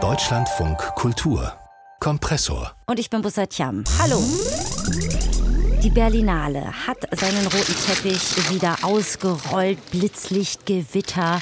Deutschlandfunk Kultur Kompressor. Und ich bin Bussatiam. Hallo. Die Berlinale hat seinen roten Teppich wieder ausgerollt, Blitzlicht, Gewitter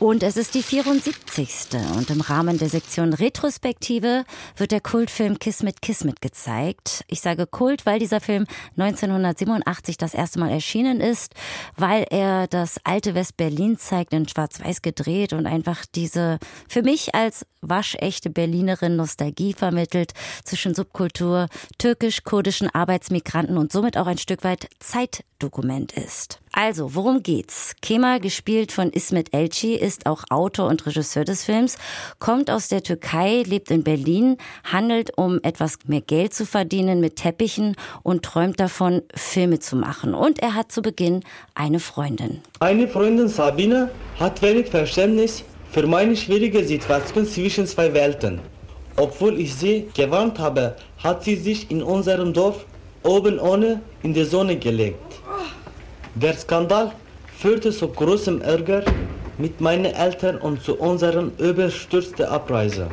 und es ist die 74. Und im Rahmen der Sektion Retrospektive wird der Kultfilm Kiss mit Kiss mit gezeigt. Ich sage Kult, weil dieser Film 1987 das erste Mal erschienen ist, weil er das alte West-Berlin zeigt, in Schwarz-Weiß gedreht und einfach diese für mich als waschechte Berlinerin Nostalgie vermittelt zwischen Subkultur, türkisch-kurdischen Arbeitsmigranten und somit auch ein Stück weit Zeitdokument ist. Also, worum geht's? Kemal, gespielt von Ismet Elci, ist auch Autor und Regisseur des Films, kommt aus der Türkei, lebt in Berlin, handelt, um etwas mehr Geld zu verdienen mit Teppichen und träumt davon, Filme zu machen. Und er hat zu Beginn eine Freundin. Eine Freundin Sabine hat wenig Verständnis für meine schwierige Situation zwischen zwei Welten. Obwohl ich sie gewarnt habe, hat sie sich in unserem Dorf oben ohne in die Sonne gelegt. Der Skandal führte zu großem Ärger mit meinen Eltern und zu unserer überstürzten Abreise.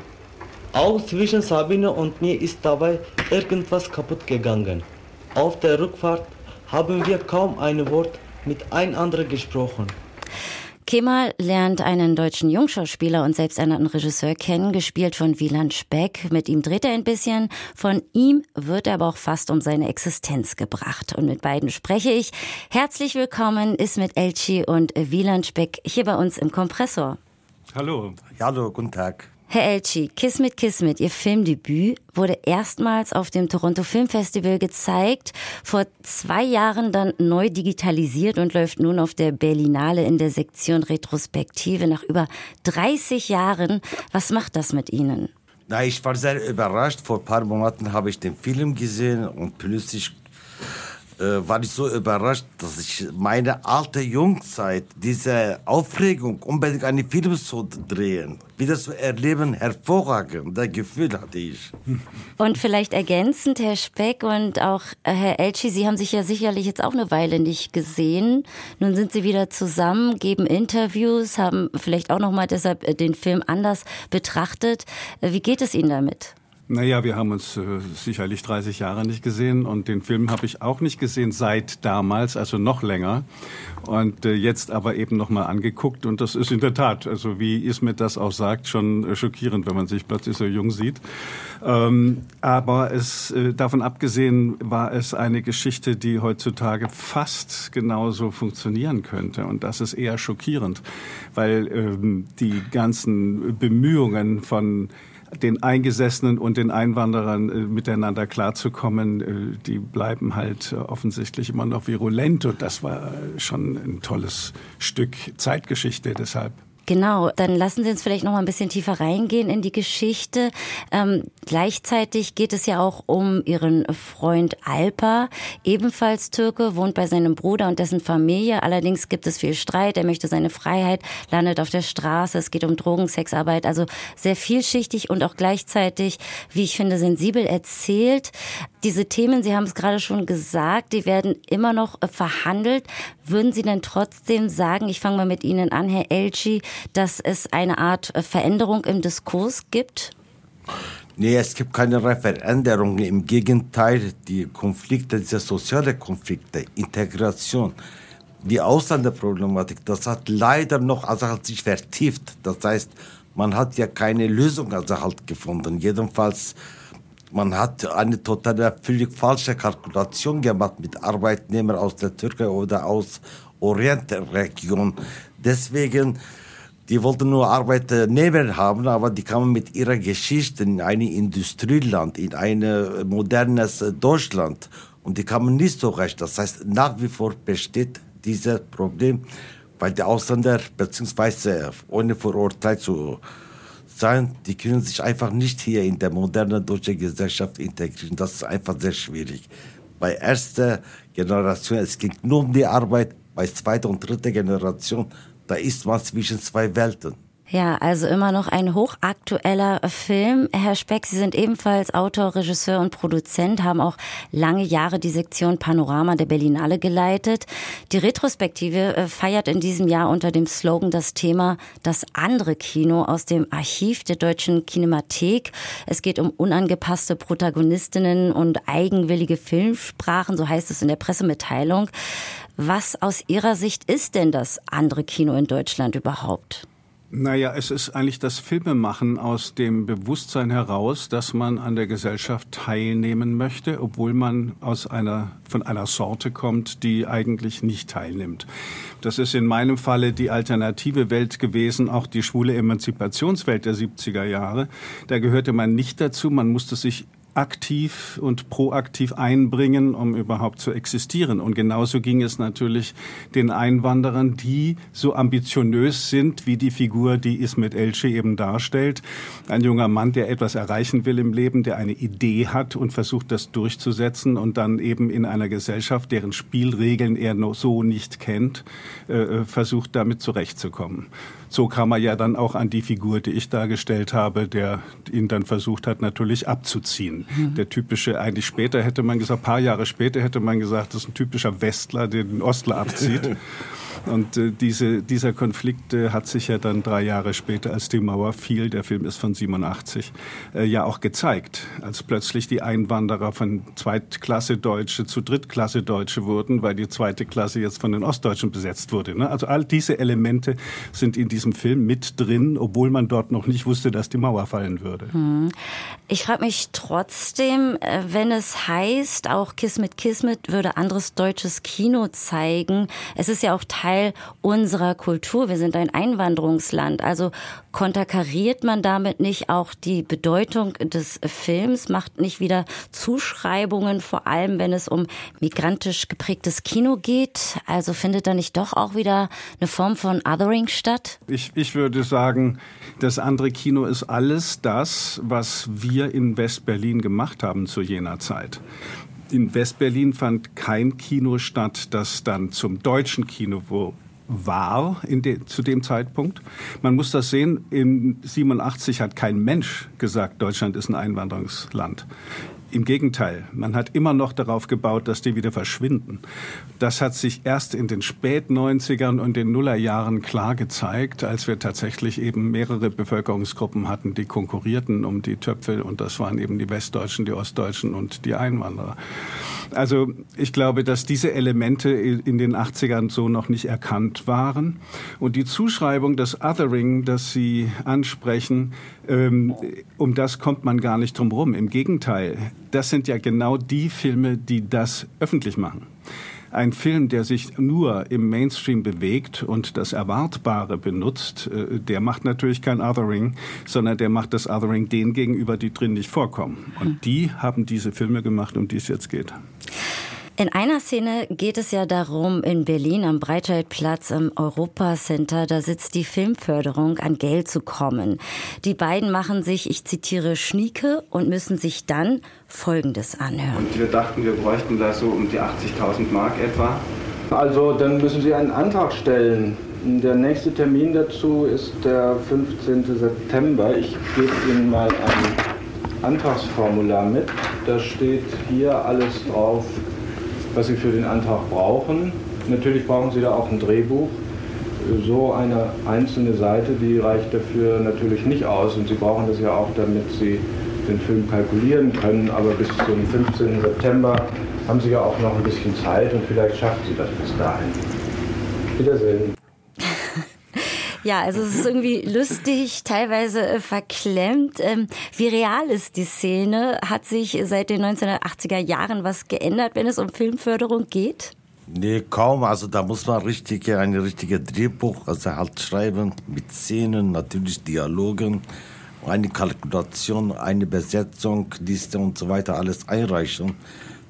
Auch zwischen Sabine und mir ist dabei irgendwas kaputt gegangen. Auf der Rückfahrt haben wir kaum ein Wort miteinander gesprochen. Kemal lernt einen deutschen Jungschauspieler und selbsternannten Regisseur kennen, gespielt von Wieland Speck. Mit ihm dreht er ein bisschen. Von ihm wird er aber auch fast um seine Existenz gebracht. Und mit beiden spreche ich. Herzlich willkommen Ismet Elchi und Wieland Speck hier bei uns im Kompressor. Hallo. Hallo, guten Tag. Herr Elchi, Kiss mit Kiss mit, Ihr Filmdebüt wurde erstmals auf dem Toronto Film Festival gezeigt, vor zwei Jahren dann neu digitalisiert und läuft nun auf der Berlinale in der Sektion Retrospektive nach über 30 Jahren. Was macht das mit Ihnen? Na, ich war sehr überrascht. Vor ein paar Monaten habe ich den Film gesehen und plötzlich war ich so überrascht, dass ich meine alte Jungzeit, diese Aufregung, unbedingt einen Film zu drehen, wieder zu erleben, hervorragend. Das Gefühl hatte ich. Und vielleicht ergänzend, Herr Speck und auch äh, Herr Elchi, Sie haben sich ja sicherlich jetzt auch eine Weile nicht gesehen. Nun sind Sie wieder zusammen, geben Interviews, haben vielleicht auch nochmal deshalb äh, den Film anders betrachtet. Wie geht es Ihnen damit? Naja, wir haben uns äh, sicherlich 30 Jahre nicht gesehen und den Film habe ich auch nicht gesehen seit damals, also noch länger. Und äh, jetzt aber eben nochmal angeguckt und das ist in der Tat, also wie Ismet das auch sagt, schon äh, schockierend, wenn man sich plötzlich so jung sieht. Ähm, aber es, äh, davon abgesehen war es eine Geschichte, die heutzutage fast genauso funktionieren könnte und das ist eher schockierend, weil ähm, die ganzen Bemühungen von den Eingesessenen und den Einwanderern äh, miteinander klarzukommen, äh, die bleiben halt offensichtlich immer noch virulent. Und das war schon ein tolles Stück Zeitgeschichte deshalb. Genau, dann lassen Sie uns vielleicht noch mal ein bisschen tiefer reingehen in die Geschichte. Ähm, gleichzeitig geht es ja auch um Ihren Freund Alpa, ebenfalls Türke, wohnt bei seinem Bruder und dessen Familie. Allerdings gibt es viel Streit. Er möchte seine Freiheit, landet auf der Straße. Es geht um Drogen, Sexarbeit, also sehr vielschichtig und auch gleichzeitig, wie ich finde, sensibel erzählt. Diese Themen, Sie haben es gerade schon gesagt, die werden immer noch verhandelt. Würden Sie denn trotzdem sagen, ich fange mal mit Ihnen an, Herr Elchi, dass es eine Art äh, Veränderung im Diskurs gibt? Nee, es gibt keine Veränderung. Im Gegenteil, die Konflikte, diese sozialen Konflikte, Integration, die Ausländerproblematik, das hat leider noch also hat sich vertieft. Das heißt, man hat ja keine Lösung also halt gefunden. Jedenfalls, man hat eine total völlig falsche Kalkulation gemacht mit Arbeitnehmern aus der Türkei oder aus Orientregion. Deswegen die wollten nur Arbeitnehmer haben, aber die kamen mit ihrer Geschichte in ein Industrieland, in ein modernes Deutschland. Und die kamen nicht so recht. Das heißt, nach wie vor besteht dieses Problem, weil die Ausländer, beziehungsweise ohne verurteilt zu sein, die können sich einfach nicht hier in der modernen deutschen Gesellschaft integrieren. Das ist einfach sehr schwierig. Bei erster Generation, es ging nur um die Arbeit, bei zweiter und dritter Generation da ist man zwischen zwei Welten. Ja, also immer noch ein hochaktueller Film. Herr Speck, Sie sind ebenfalls Autor, Regisseur und Produzent, haben auch lange Jahre die Sektion Panorama der Berlinale geleitet. Die Retrospektive äh, feiert in diesem Jahr unter dem Slogan das Thema Das andere Kino aus dem Archiv der deutschen Kinemathek. Es geht um unangepasste Protagonistinnen und eigenwillige Filmsprachen, so heißt es in der Pressemitteilung. Was aus Ihrer Sicht ist denn das andere Kino in Deutschland überhaupt? Naja, es ist eigentlich das Filmemachen aus dem Bewusstsein heraus, dass man an der Gesellschaft teilnehmen möchte, obwohl man aus einer, von einer Sorte kommt, die eigentlich nicht teilnimmt. Das ist in meinem Falle die alternative Welt gewesen, auch die schwule Emanzipationswelt der 70er Jahre. Da gehörte man nicht dazu, man musste sich aktiv und proaktiv einbringen, um überhaupt zu existieren. Und genauso ging es natürlich den Einwanderern, die so ambitioniös sind wie die Figur, die Ismet Elche eben darstellt. Ein junger Mann, der etwas erreichen will im Leben, der eine Idee hat und versucht, das durchzusetzen und dann eben in einer Gesellschaft, deren Spielregeln er so nicht kennt, äh, äh versucht, damit zurechtzukommen so kam er ja dann auch an die Figur, die ich dargestellt habe, der ihn dann versucht hat, natürlich abzuziehen. Mhm. Der typische, eigentlich später hätte man gesagt, paar Jahre später hätte man gesagt, das ist ein typischer Westler, der den Ostler abzieht. Und äh, diese, dieser Konflikt äh, hat sich ja dann drei Jahre später, als die Mauer fiel, der Film ist von 87, äh, ja auch gezeigt, als plötzlich die Einwanderer von Zweitklasse Deutsche zu Drittklasse Deutsche wurden, weil die zweite Klasse jetzt von den Ostdeutschen besetzt wurde. Ne? Also all diese Elemente sind in diesem Film mit drin, obwohl man dort noch nicht wusste, dass die Mauer fallen würde. Hm. Ich frage mich trotzdem, äh, wenn es heißt, auch Kiss mit Kiss mit würde anderes deutsches Kino zeigen, es ist ja auch Teil Teil unserer Kultur. Wir sind ein Einwanderungsland. Also konterkariert man damit nicht auch die Bedeutung des Films, macht nicht wieder Zuschreibungen, vor allem wenn es um migrantisch geprägtes Kino geht? Also findet da nicht doch auch wieder eine Form von Othering statt? Ich, ich würde sagen, das andere Kino ist alles das, was wir in West-Berlin gemacht haben zu jener Zeit in Westberlin fand kein Kino statt, das dann zum deutschen Kino war de, zu dem Zeitpunkt. Man muss das sehen, in 87 hat kein Mensch gesagt, Deutschland ist ein Einwanderungsland. Im Gegenteil, man hat immer noch darauf gebaut, dass die wieder verschwinden. Das hat sich erst in den Spät-90ern und den Nullerjahren klar gezeigt, als wir tatsächlich eben mehrere Bevölkerungsgruppen hatten, die konkurrierten um die Töpfe. Und das waren eben die Westdeutschen, die Ostdeutschen und die Einwanderer. Also ich glaube, dass diese Elemente in den 80ern so noch nicht erkannt waren. Und die Zuschreibung des Othering, das Sie ansprechen, ähm, um das kommt man gar nicht drum herum. Im Gegenteil, das sind ja genau die Filme, die das öffentlich machen. Ein Film, der sich nur im Mainstream bewegt und das Erwartbare benutzt, äh, der macht natürlich kein Othering, sondern der macht das Othering denen gegenüber, die drin nicht vorkommen. Und hm. die haben diese Filme gemacht, um die es jetzt geht. In einer Szene geht es ja darum, in Berlin am Breitscheidplatz im Europacenter, da sitzt die Filmförderung, an Geld zu kommen. Die beiden machen sich, ich zitiere, Schnieke und müssen sich dann Folgendes anhören. Und wir dachten, wir bräuchten da so um die 80.000 Mark etwa. Also dann müssen Sie einen Antrag stellen. Der nächste Termin dazu ist der 15. September. Ich gebe Ihnen mal ein Antragsformular mit. Da steht hier alles drauf, was Sie für den Antrag brauchen. Natürlich brauchen Sie da auch ein Drehbuch. So eine einzelne Seite, die reicht dafür natürlich nicht aus und Sie brauchen das ja auch, damit Sie den Film kalkulieren können. Aber bis zum 15. September haben Sie ja auch noch ein bisschen Zeit und vielleicht schaffen Sie das bis dahin. Wiedersehen. Ja, also es ist irgendwie lustig, teilweise äh, verklemmt. Ähm, wie real ist die Szene? Hat sich seit den 1980er Jahren was geändert, wenn es um Filmförderung geht? Nee, kaum. Also da muss man richtig, ein richtiges Drehbuch also halt schreiben mit Szenen, natürlich Dialogen, eine Kalkulation, eine Besetzung, Liste und so weiter alles einreichen.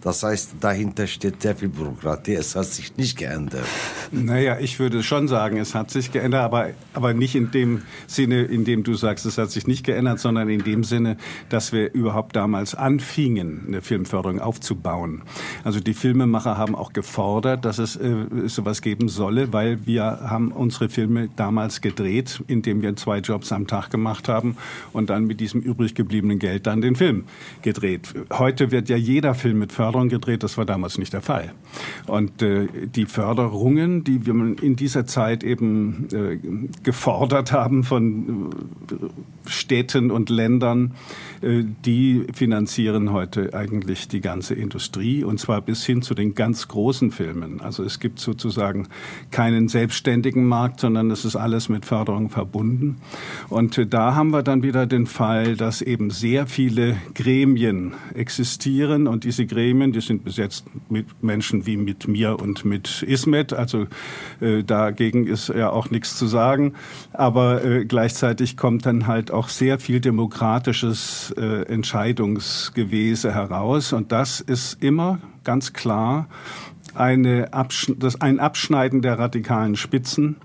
Das heißt, dahinter steht sehr viel Bürokratie. Es hat sich nicht geändert. Naja, ich würde schon sagen, es hat sich geändert, aber, aber nicht in dem Sinne, in dem du sagst, es hat sich nicht geändert, sondern in dem Sinne, dass wir überhaupt damals anfingen, eine Filmförderung aufzubauen. Also die Filmemacher haben auch gefordert, dass es äh, sowas geben solle, weil wir haben unsere Filme damals gedreht, indem wir zwei Jobs am Tag gemacht haben und dann mit diesem übrig gebliebenen Geld dann den Film gedreht. Heute wird ja jeder Film mit Förderung Förderung gedreht. Das war damals nicht der Fall. Und äh, die Förderungen, die wir in dieser Zeit eben äh, gefordert haben von äh, Städten und Ländern, äh, die finanzieren heute eigentlich die ganze Industrie und zwar bis hin zu den ganz großen Filmen. Also es gibt sozusagen keinen selbstständigen Markt, sondern es ist alles mit Förderung verbunden. Und äh, da haben wir dann wieder den Fall, dass eben sehr viele Gremien existieren und diese Gremien die sind besetzt mit Menschen wie mit mir und mit Ismet. Also äh, dagegen ist ja auch nichts zu sagen. Aber gleichzeitig kommt dann halt auch sehr viel demokratisches äh, Entscheidungsgewese heraus. Und das ist immer ganz klar eine Absch das, ein Abschneiden der radikalen Spitzen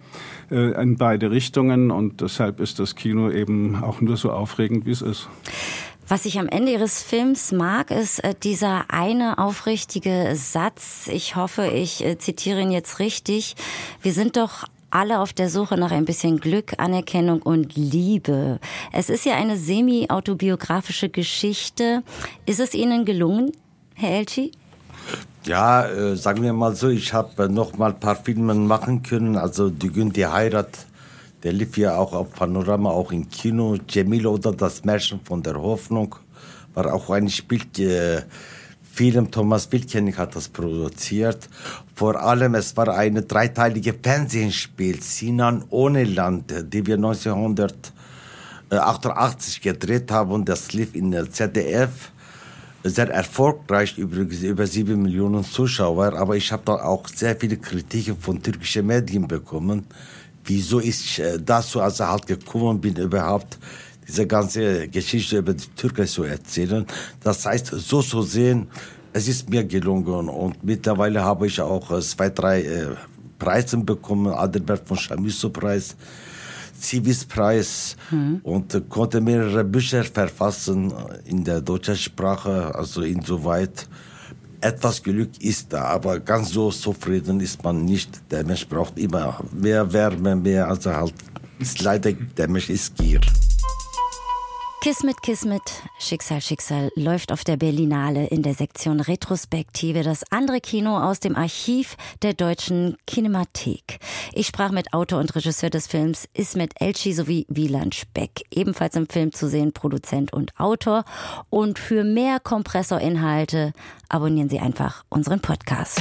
äh, in beide Richtungen. Und deshalb ist das Kino eben auch nur so aufregend, wie es ist. Was ich am Ende Ihres Films mag, ist äh, dieser eine aufrichtige Satz. Ich hoffe, ich äh, zitiere ihn jetzt richtig. Wir sind doch alle auf der Suche nach ein bisschen Glück, Anerkennung und Liebe. Es ist ja eine semi-autobiografische Geschichte. Ist es Ihnen gelungen, Herr Elchi? Ja, äh, sagen wir mal so, ich habe äh, noch mal ein paar Filme machen können. Also die Günther Heirat der lief ja auch auf Panorama, auch im Kino. Cemil oder das Märchen von der Hoffnung war auch ein Spiel. Äh, Film Thomas Wilkening hat das produziert. Vor allem, es war eine dreiteilige Fernsehspiel, Sinan ohne Land, die wir 1988 gedreht haben. Und das lief in der ZDF. Sehr erfolgreich, übrigens über sieben Millionen Zuschauer. Aber ich habe da auch sehr viele Kritiken von türkischen Medien bekommen wieso ich äh, dazu also halt gekommen bin, überhaupt diese ganze Geschichte über die Türkei zu erzählen. Das heißt, so zu sehen, es ist mir gelungen und mittlerweile habe ich auch äh, zwei, drei äh, Preise bekommen, Adelbert von Chamisso Preis, Civis Preis mhm. und äh, konnte mehrere Bücher verfassen in der deutschen Sprache, also insoweit etwas Glück ist da, aber ganz so zufrieden ist man nicht. Der Mensch braucht immer mehr Wärme, mehr, also halt, ist leider, der Mensch ist Gier. Kismet, Kismet, Schicksal, Schicksal läuft auf der Berlinale in der Sektion Retrospektive, das andere Kino aus dem Archiv der deutschen Kinemathek. Ich sprach mit Autor und Regisseur des Films Ismet Elchi sowie Wieland Speck, ebenfalls im Film zu sehen, Produzent und Autor. Und für mehr Kompressorinhalte abonnieren Sie einfach unseren Podcast.